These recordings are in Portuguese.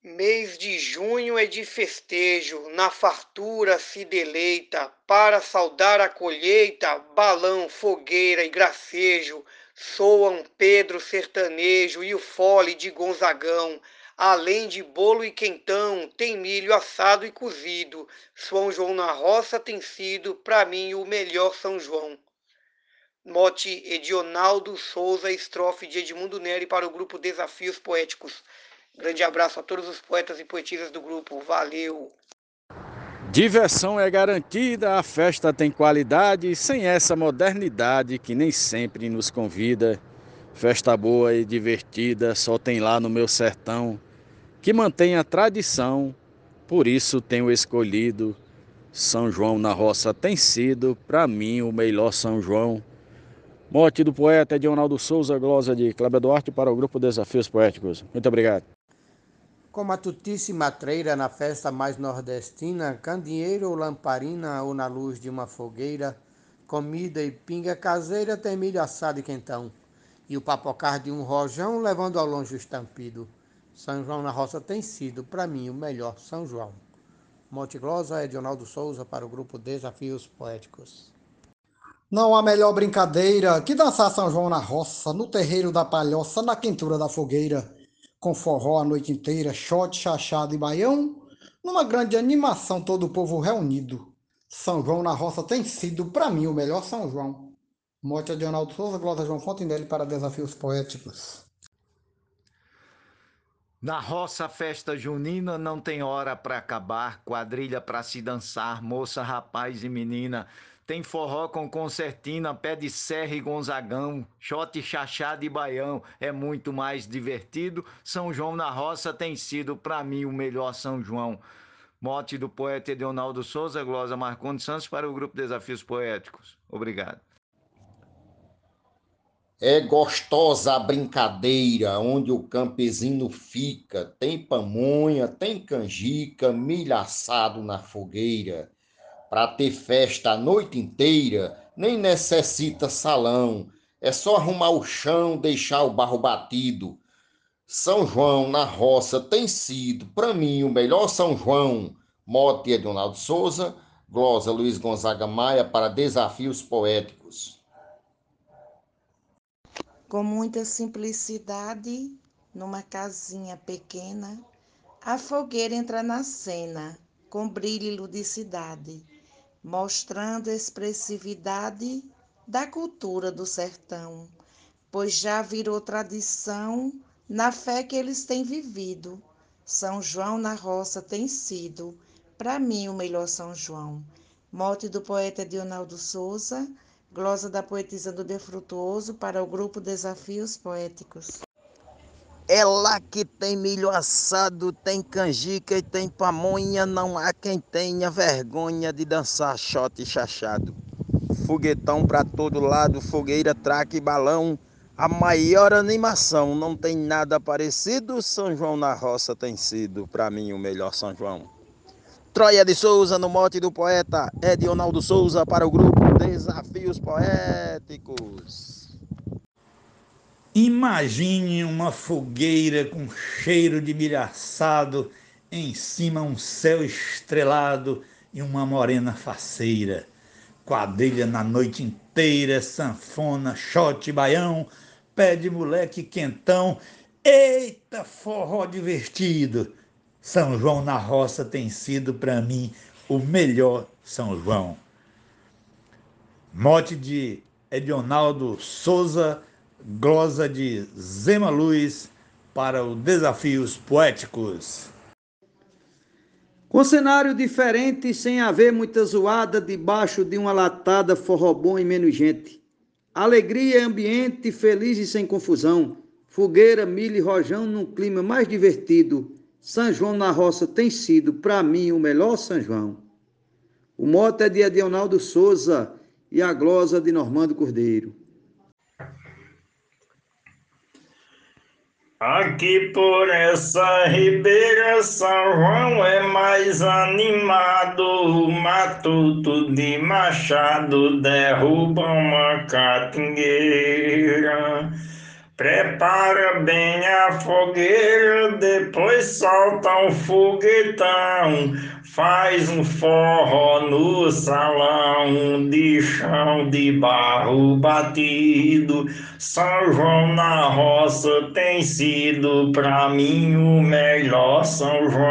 Mês de junho é de festejo, na fartura se deleita, para saudar a colheita, balão, fogueira e gracejo, soam Pedro sertanejo e o fole de Gonzagão, além de bolo e quentão, tem milho assado e cozido, São João na roça tem sido, para mim, o melhor São João. Mote Edionaldo Souza, estrofe de Edmundo Neri para o grupo Desafios Poéticos. Grande abraço a todos os poetas e poetisas do grupo. Valeu! Diversão é garantida, a festa tem qualidade, sem essa modernidade que nem sempre nos convida. Festa boa e divertida só tem lá no meu sertão, que mantém a tradição, por isso tenho escolhido. São João na roça tem sido, para mim, o melhor São João. Morte do poeta Edionaldo Souza, glosa de Cláudio Duarte para o grupo Desafios Poéticos. Muito obrigado. Com matutice matreira na festa mais nordestina, candeeiro ou lamparina ou na luz de uma fogueira, comida e pinga caseira tem milho assado e quentão, e o papocar de um rojão levando ao longe o estampido. São João na roça tem sido, para mim, o melhor São João. Monte Glosa, Edionaldo Souza, para o grupo Desafios Poéticos. Não há melhor brincadeira que dançar São João na roça, no terreiro da palhoça, na quentura da fogueira com forró a noite inteira, shot, chachado e baião, numa grande animação, todo o povo reunido. São João na roça tem sido, para mim, o melhor São João. Morte de Ronaldo Souza, Glória João Fontenelle para Desafios Poéticos. Na roça, festa junina não tem hora para acabar, quadrilha para se dançar, moça, rapaz e menina. Tem forró com concertina, pé de serra e gonzagão, shot chachado e baião, é muito mais divertido. São João na roça tem sido para mim o melhor São João. Mote do poeta Edionaldo Souza, glosa Marcondes Santos para o grupo Desafios Poéticos. Obrigado. É gostosa a brincadeira onde o campesino fica, tem pamonha, tem canjica, milho assado na fogueira para ter festa a noite inteira, nem necessita salão. É só arrumar o chão, deixar o barro batido. São João na roça tem sido, para mim, o melhor São João. Mote Edonaldo Souza, glosa Luiz Gonzaga Maia para Desafios Poéticos. Com muita simplicidade, numa casinha pequena, a fogueira entra na cena, com brilho e ludicidade mostrando expressividade da cultura do sertão, pois já virou tradição na fé que eles têm vivido. São João na roça tem sido, para mim, o melhor São João. Morte do poeta Dionaldo Souza, glosa da poetisa do Defrutuoso para o grupo Desafios Poéticos. É lá que tem milho assado, tem canjica e tem pamonha, não há quem tenha vergonha de dançar shot chachado. Foguetão para todo lado, fogueira, traque e balão, a maior animação, não tem nada parecido, São João na roça tem sido, para mim, o melhor São João. Troia de Souza, no mote do poeta Edionaldo Souza, para o grupo Desafios Poéticos. Imagine uma fogueira com cheiro de milho assado, em cima um céu estrelado e uma morena faceira. Quadrilha na noite inteira, sanfona, shot, baião, pé de moleque quentão. Eita, forró divertido! São João na roça tem sido para mim o melhor São João. Mote de Edionaldo Souza glosa de Zema Luz para os Desafios Poéticos. Com cenário diferente, sem haver muita zoada, debaixo de uma latada, forró bom e menos gente. Alegria, ambiente feliz e sem confusão. Fogueira, milho e rojão num clima mais divertido. São João na roça tem sido, para mim, o melhor São João. O mote é de Adionaldo Souza e a glosa de Normando Cordeiro. Aqui por essa ribeira, São João é mais animado. O matuto de machado derruba uma catingueira. Prepara bem a fogueira, depois solta um foguetão. Faz um forró no salão de chão de barro batido. São João na roça tem sido pra mim o melhor São João.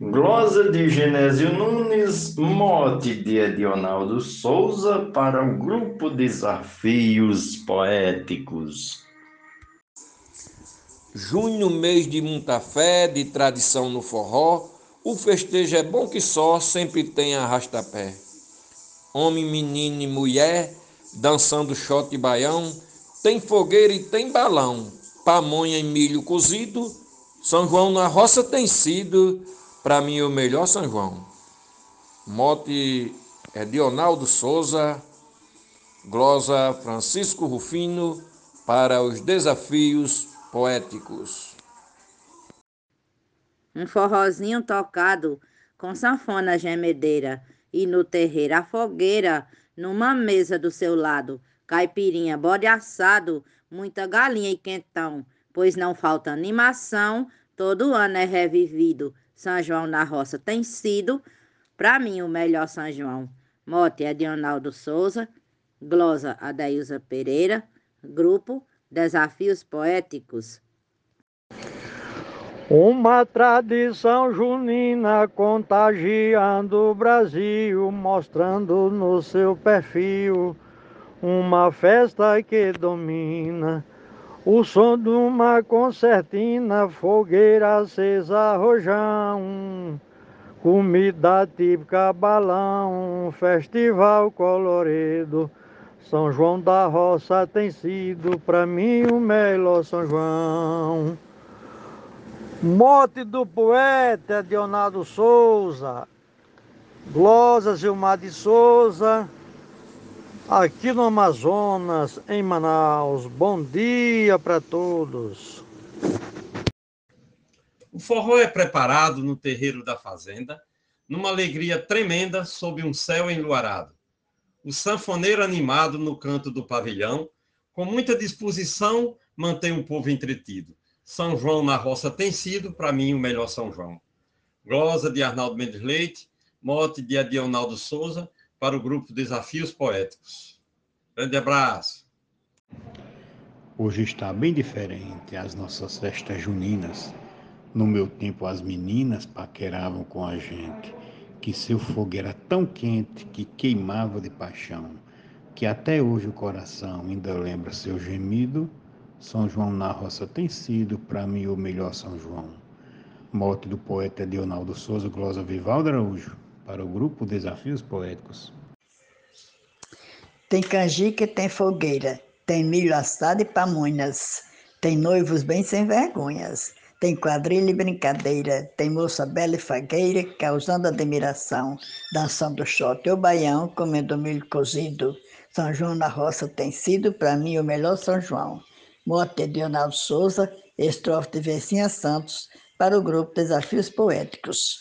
Glosa de Genésio Nunes, mote de Edionaldo Souza para o grupo Desafios Poéticos. Junho, mês de muita fé, de tradição no forró, o festejo é bom que só, sempre tem arrasta-pé. Homem, menino e mulher, dançando shot e baião, tem fogueira e tem balão, pamonha e milho cozido, São João na roça tem sido para mim, o melhor São João. Mote é Dionaldo Souza, glosa Francisco Rufino, para os desafios poéticos. Um forrozinho tocado com sanfona gemedeira e no terreiro a fogueira, numa mesa do seu lado, caipirinha, bode assado, muita galinha e quentão, pois não falta animação, todo ano é revivido são João na Roça tem sido, para mim, o melhor São João. Mote é Dionaldo Souza, glosa Adailza Pereira, grupo Desafios Poéticos. Uma tradição junina contagiando o Brasil, mostrando no seu perfil uma festa que domina o som de uma concertina, fogueira acesa, rojão, comida típica, balão, festival colorido. São João da Roça tem sido para mim o melhor São João. Mote do poeta Leonardo Souza, Glosa Gilmar de Souza, aqui no Amazonas, em Manaus. Bom dia para todos. O forró é preparado no terreiro da fazenda, numa alegria tremenda sob um céu enluarado. O sanfoneiro animado no canto do pavilhão, com muita disposição, mantém o povo entretido. São João na roça tem sido, para mim, o melhor São João. Glosa de Arnaldo Mendes Leite, mote de Adionaldo Souza, para o grupo Desafios Poéticos. Grande abraço. Hoje está bem diferente as nossas festas juninas. No meu tempo, as meninas paqueravam com a gente, que seu fogo era tão quente que queimava de paixão, que até hoje o coração ainda lembra seu gemido. São João na roça tem sido, para mim, o melhor São João. Morte do poeta Leonardo Souza Glosa Vivaldo Araújo para o grupo Desafios Poéticos. Tem canjica e tem fogueira, tem milho assado e pamonhas, tem noivos bem sem vergonhas, tem quadrilha e brincadeira, tem moça bela e fagueira, causando admiração, dançando shot ou baião, comendo milho cozido. São João na roça tem sido, para mim, o melhor São João. Mote de Leonardo Souza, estrofe de Vecinha Santos, para o grupo Desafios Poéticos.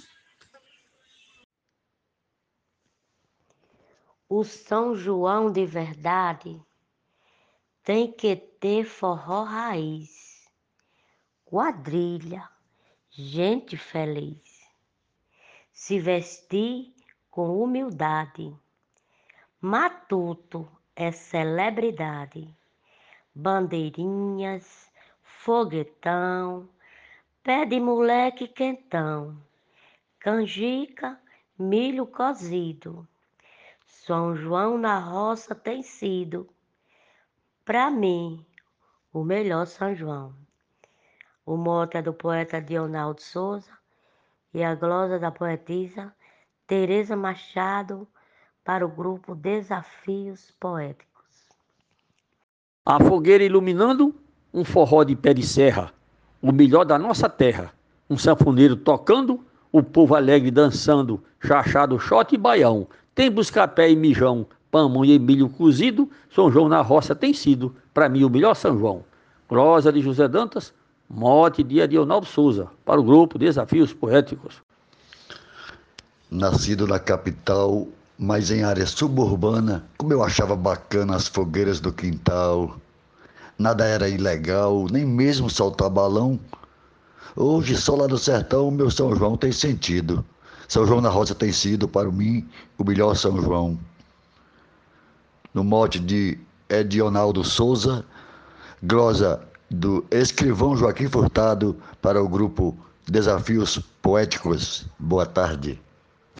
O São João de verdade tem que ter forró raiz, quadrilha, gente feliz, se vestir com humildade. Matuto é celebridade, bandeirinhas, foguetão, pé de moleque quentão, canjica, milho cozido são João na Roça tem sido, para mim, o melhor São João. O mote é do poeta Dionaldo Souza e a glosa da poetisa Tereza Machado para o grupo Desafios Poéticos. A fogueira iluminando um forró de pé de serra, o melhor da nossa terra. Um sanfoneiro tocando, o povo alegre dançando, chachado, shot e baião. Tem buscapé e mijão, pamonha e milho cozido, São João na roça tem sido, para mim, o melhor São João. Glosa de José Dantas, mote de Adionaldo Souza, para o grupo Desafios Poéticos. Nascido na capital Mas em área suburbana, como eu achava bacana as fogueiras do quintal, nada era ilegal, nem mesmo soltar balão. Hoje, só lá no sertão, meu São João tem sentido. São João na Roça tem sido, para mim, o melhor São João. No mote de Edionaldo Souza, glosa do escrivão Joaquim Furtado para o grupo Desafios Poéticos. Boa tarde.